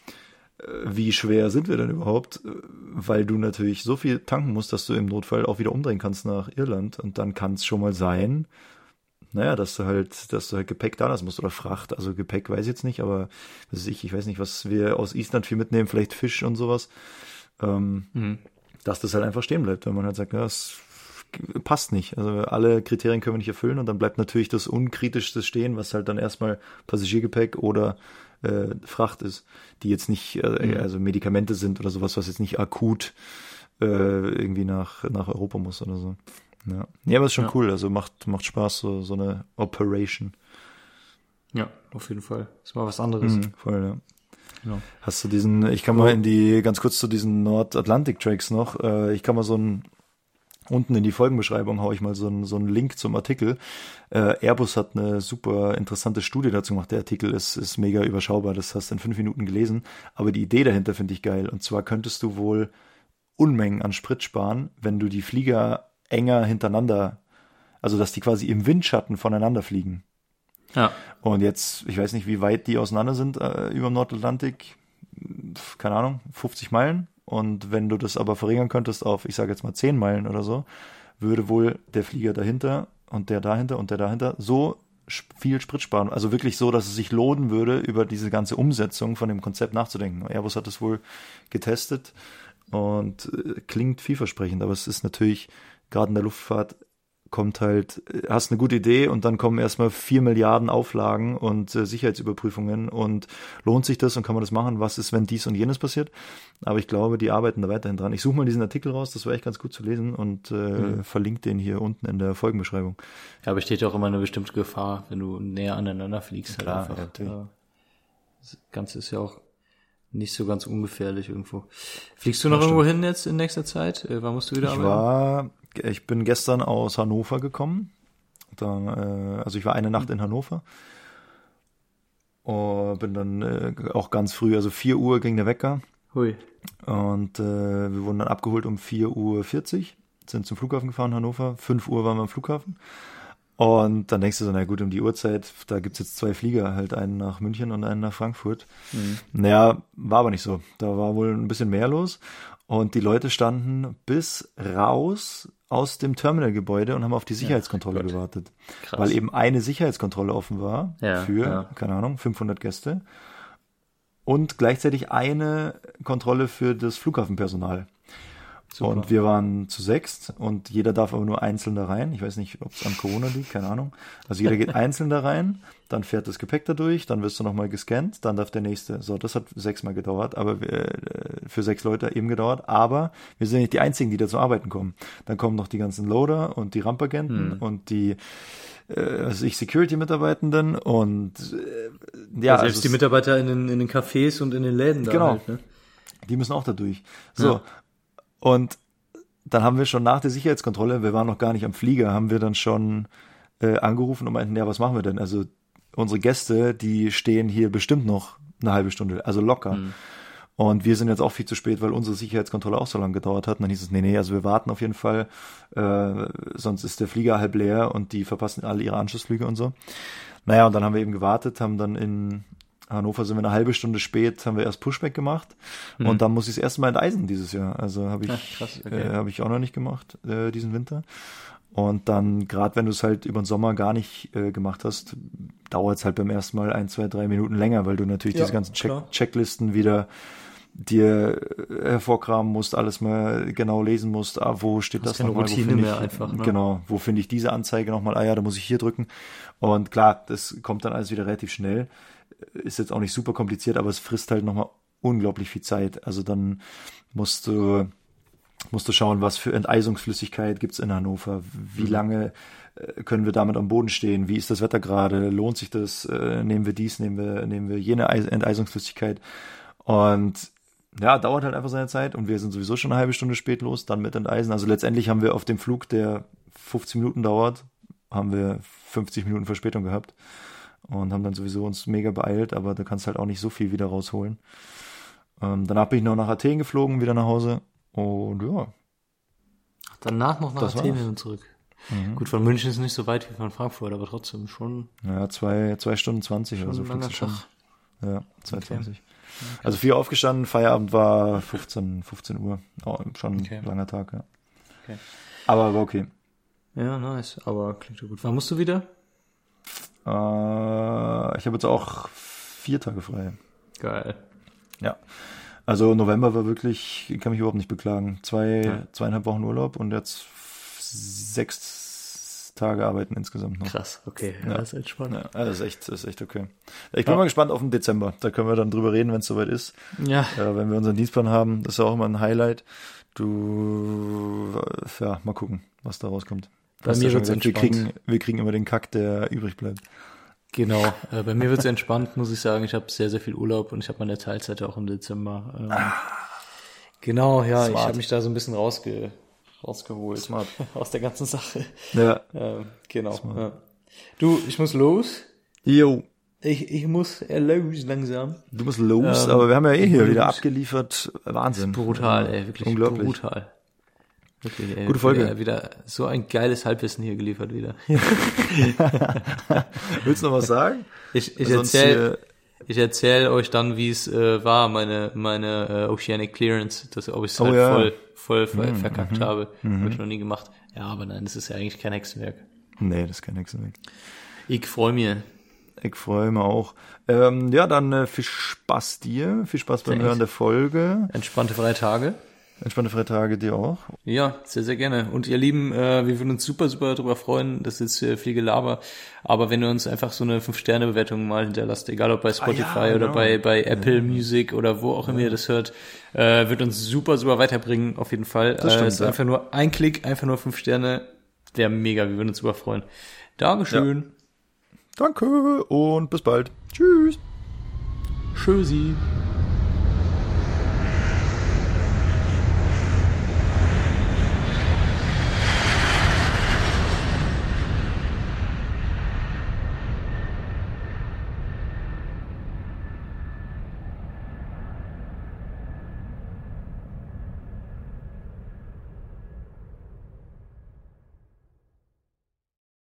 Wie schwer sind wir denn überhaupt? Äh, Weil du natürlich so viel tanken musst, dass du im Notfall auch wieder umdrehen kannst nach Irland. Und dann kann es schon mal sein, naja, dass du halt, dass du halt Gepäck da lassen musst oder Fracht. Also Gepäck weiß ich jetzt nicht, aber was weiß ich, ich weiß nicht, was wir aus Island viel mitnehmen, vielleicht Fisch und sowas. Ähm, Dass das halt einfach stehen bleibt, wenn man halt sagt, ja, das passt nicht. Also alle Kriterien können wir nicht erfüllen und dann bleibt natürlich das Unkritischste stehen, was halt dann erstmal Passagiergepäck oder äh, Fracht ist, die jetzt nicht, äh, also Medikamente sind oder sowas, was jetzt nicht akut äh, irgendwie nach, nach Europa muss oder so. Ja, ja aber ist schon Ja. cool. Also macht, macht Spaß, so, so eine Operation. Ja, auf jeden Fall. Ist mal was anderes. Mhm, voll, ja. Genau. Hast du diesen, ich kann mal in die, ganz kurz zu diesen Nordatlantic-Tracks noch, äh, ich kann mal so ein, unten in die Folgenbeschreibung hau ich mal so einen so einen Link zum Artikel. Äh, Airbus hat eine super interessante Studie dazu gemacht. Der Artikel ist, ist mega überschaubar, das hast du in fünf Minuten gelesen. Aber die Idee dahinter finde ich geil. Und zwar könntest du wohl Unmengen an Sprit sparen, wenn du die Flieger enger hintereinander, also dass die quasi im Windschatten voneinander fliegen. Ja. Und jetzt, ich weiß nicht, wie weit die auseinander sind äh, über dem Nordatlantik. Keine Ahnung, 50 Meilen. Und wenn du das aber verringern könntest auf, ich sage jetzt mal 10 Meilen oder so, würde wohl der Flieger dahinter und der dahinter und der dahinter so viel Sprit sparen. Also wirklich so, dass es sich lohnen würde, über diese ganze Umsetzung von dem Konzept nachzudenken. Airbus hat es wohl getestet und äh, klingt vielversprechend, aber es ist natürlich gerade in der Luftfahrt kommt halt, äh, hast eine gute Idee und dann kommen erstmal vier Milliarden Auflagen und äh, Sicherheitsüberprüfungen und lohnt sich das und kann man das machen? Was ist, wenn dies und jenes passiert? Aber ich glaube, die arbeiten da weiterhin dran. Ich suche mal diesen Artikel raus, das war echt ganz gut zu lesen und äh, verlinke den hier unten in der Folgenbeschreibung. Ja, besteht ja auch immer eine bestimmte Gefahr, wenn du näher aneinander fliegst. Halt Klar, einfach. ja. Ja. Das Ganze ist ja auch nicht so ganz ungefährlich irgendwo. Fliegst du noch irgendwo hin jetzt in nächster Zeit? Äh, wann musst du wieder Ich arbeiten? war, ich bin gestern aus Hannover gekommen. Dann, äh, also ich war eine Nacht in Hannover. Und bin dann äh, auch ganz früh, also 4 Uhr ging der Wecker. Hui. Und äh, wir wurden dann abgeholt um 4.40 Uhr, sind zum Flughafen gefahren, Hannover. 5 Uhr waren wir am Flughafen. Und dann denkst du so, na gut, um die Uhrzeit, da gibt's jetzt zwei Flieger, halt einen nach München und einen nach Frankfurt. Naja, war aber nicht so. Da war wohl ein bisschen mehr los. Und die Leute standen bis raus aus dem Terminalgebäude und haben auf die Sicherheitskontrolle Gott. gewartet. Krass. Weil eben eine Sicherheitskontrolle offen war Ja, für, ja. keine Ahnung, 500 Gäste. Und gleichzeitig eine Kontrolle für das Flughafenpersonal. Super. Und wir waren zu sechst und jeder darf aber nur einzeln da rein. Ich weiß nicht, ob es an Corona liegt, keine Ahnung. Also jeder geht einzeln da rein, dann fährt das Gepäck da durch, dann wirst du nochmal gescannt, dann darf der nächste. So, das hat sechsmal gedauert, aber äh, für sechs Leute eben gedauert. Aber wir sind nicht die einzigen, die da zum Arbeiten kommen. Dann kommen noch die ganzen Loader und die Rampagenten und die äh, weiß ich, Security-Mitarbeitenden und äh, ja, Ja, selbst also die Mitarbeiter in den, in den Cafés und in den Läden da Genau. halt, ne? Die müssen auch da durch. So. Ja. Und dann haben wir schon nach der Sicherheitskontrolle, wir waren noch gar nicht am Flieger, haben wir dann schon äh, angerufen und meinten, ja, was machen wir denn? Also unsere Gäste, die stehen hier bestimmt noch eine halbe Stunde, also locker. Und wir sind jetzt auch viel zu spät, weil unsere Sicherheitskontrolle auch so lange gedauert hat. Und dann hieß es, nee, nee, also wir warten auf jeden Fall, äh, sonst ist der Flieger halb leer und die verpassen alle ihre Anschlussflüge und so. Naja, und dann haben wir eben gewartet, haben dann in Hannover sind wir eine halbe Stunde spät, haben wir erst Pushback gemacht und dann muss ich das erste Mal enteisen dieses Jahr. Also habe ich, Ach, krass, okay. äh, habe ich auch noch nicht gemacht äh, diesen Winter. Und dann, gerade wenn du es halt über den Sommer gar nicht äh, gemacht hast, dauert es halt beim ersten Mal ein, zwei, drei Minuten länger, weil du natürlich Ja, diese ganzen Check klar. Checklisten wieder dir äh, hervorkramen musst, alles mal genau lesen musst, ah, wo steht das nochmal, wo Routine finde mehr ich, einfach, ne? genau, wo finde ich diese Anzeige nochmal, ah ja, da muss ich hier drücken. Und klar, das kommt dann alles wieder relativ schnell. Ist jetzt auch nicht super kompliziert, aber es frisst halt nochmal unglaublich viel Zeit. Also dann musst du musst du schauen, was für Enteisungsflüssigkeit gibt's in Hannover, wie lange äh, können wir damit am Boden stehen, wie ist das Wetter gerade, lohnt sich das, äh, nehmen wir dies, nehmen wir, nehmen wir jene Eis Enteisungsflüssigkeit? Und ja, dauert halt einfach seine Zeit und wir sind sowieso schon eine halbe Stunde spät los, dann mit Enteisen. Also letztendlich haben wir auf dem Flug, der 15 Minuten dauert, haben wir 50 Minuten Verspätung gehabt und haben dann sowieso uns mega beeilt, aber da kannst halt auch nicht so viel wieder rausholen. Ähm, danach bin ich noch nach Athen geflogen, wieder nach Hause und ja, Danach noch nach Das Athen hin und zurück. Gut, von München ist nicht so weit wie von Frankfurt, aber trotzdem schon, Ja, zwei, zwei Stunden zwanzig schon oder so. langer fliegst du Tag. Ja, 2,20. Also vier aufgestanden, Feierabend war 15, 15 Uhr. Oh, schon Okay. ein langer Tag, ja. Okay. Aber war okay. Ja, nice, aber klingt ja gut. Wann musst du wieder? Äh, ich habe jetzt auch vier Tage frei. Geil. Ja. Also November war wirklich, ich kann mich überhaupt nicht beklagen. Zwei, Ja. zweieinhalb Wochen Urlaub und jetzt sechs Tage arbeiten insgesamt noch. Krass, okay. Ja, Ja. das ist echt spannend. Ja, das ist echt, das ist echt okay. Ich bin mal gespannt auf den Dezember. Da können wir dann drüber reden, wenn es soweit ist. Ja. Ja, wenn wir unseren Dienstplan haben, das ist ja auch immer ein Highlight. Du, ja, mal gucken, was da rauskommt. Bei mir wird's gesagt, wir entspannt. kriegen, wir kriegen immer den Kack, der übrig bleibt. Genau, äh, bei mir wird's entspannt, muss ich sagen. Ich habe sehr, sehr viel Urlaub und ich habe meine Teilzeit auch im Dezember. Ähm, genau, ja, ich Smart. habe mich da so ein bisschen rausge rausgeholt Smart. aus der ganzen Sache. Ja. Ähm, genau. Ja. Du, ich muss los. Jo, Ich, ich muss äh, los langsam. du musst los, Ähm, aber wir haben ja eh hier wieder abgeliefert. Wahnsinn. Brutal, ey, wirklich Unglaublich. brutal. Wirklich, ey, Gute Folge. Wieder, wieder so ein geiles Halbwissen hier geliefert wieder. Willst du noch was sagen? Ich, ich Sonst erzähl, ich erzähl euch dann, wie es äh, war, meine meine äh, Oceanic Clearance, dass ob ich es Oh halt ja. Mhm, voll voll ver verkackt habe, habe ich noch nie gemacht. Ja, aber nein, das ist ja eigentlich kein Hexenwerk. Nee, das ist kein Hexenwerk. Ich freue mich. Ich freue mich auch. Ähm, ja, dann äh, viel Spaß dir, viel Spaß beim. Hören der Folge. Entspannte freie Tage. Entspannte Freitage dir auch. Ja, sehr, sehr gerne. Und ihr Lieben, äh, wir würden uns super, super darüber freuen. Das ist äh, viel Gelaber. Aber wenn ihr uns einfach so eine 5-Sterne-Bewertung mal hinterlasst, egal ob bei Spotify Ah, ja, oder genau. bei, bei Apple Music oder wo auch immer ihr das hört, äh, wird uns super, super weiterbringen, auf jeden Fall. Das stimmt, äh, ist ja. einfach nur ein Klick, einfach nur 5 Sterne. Wäre mega, wir würden uns super freuen. Dankeschön. Danke und bis bald. Tschüss. Tschüssi.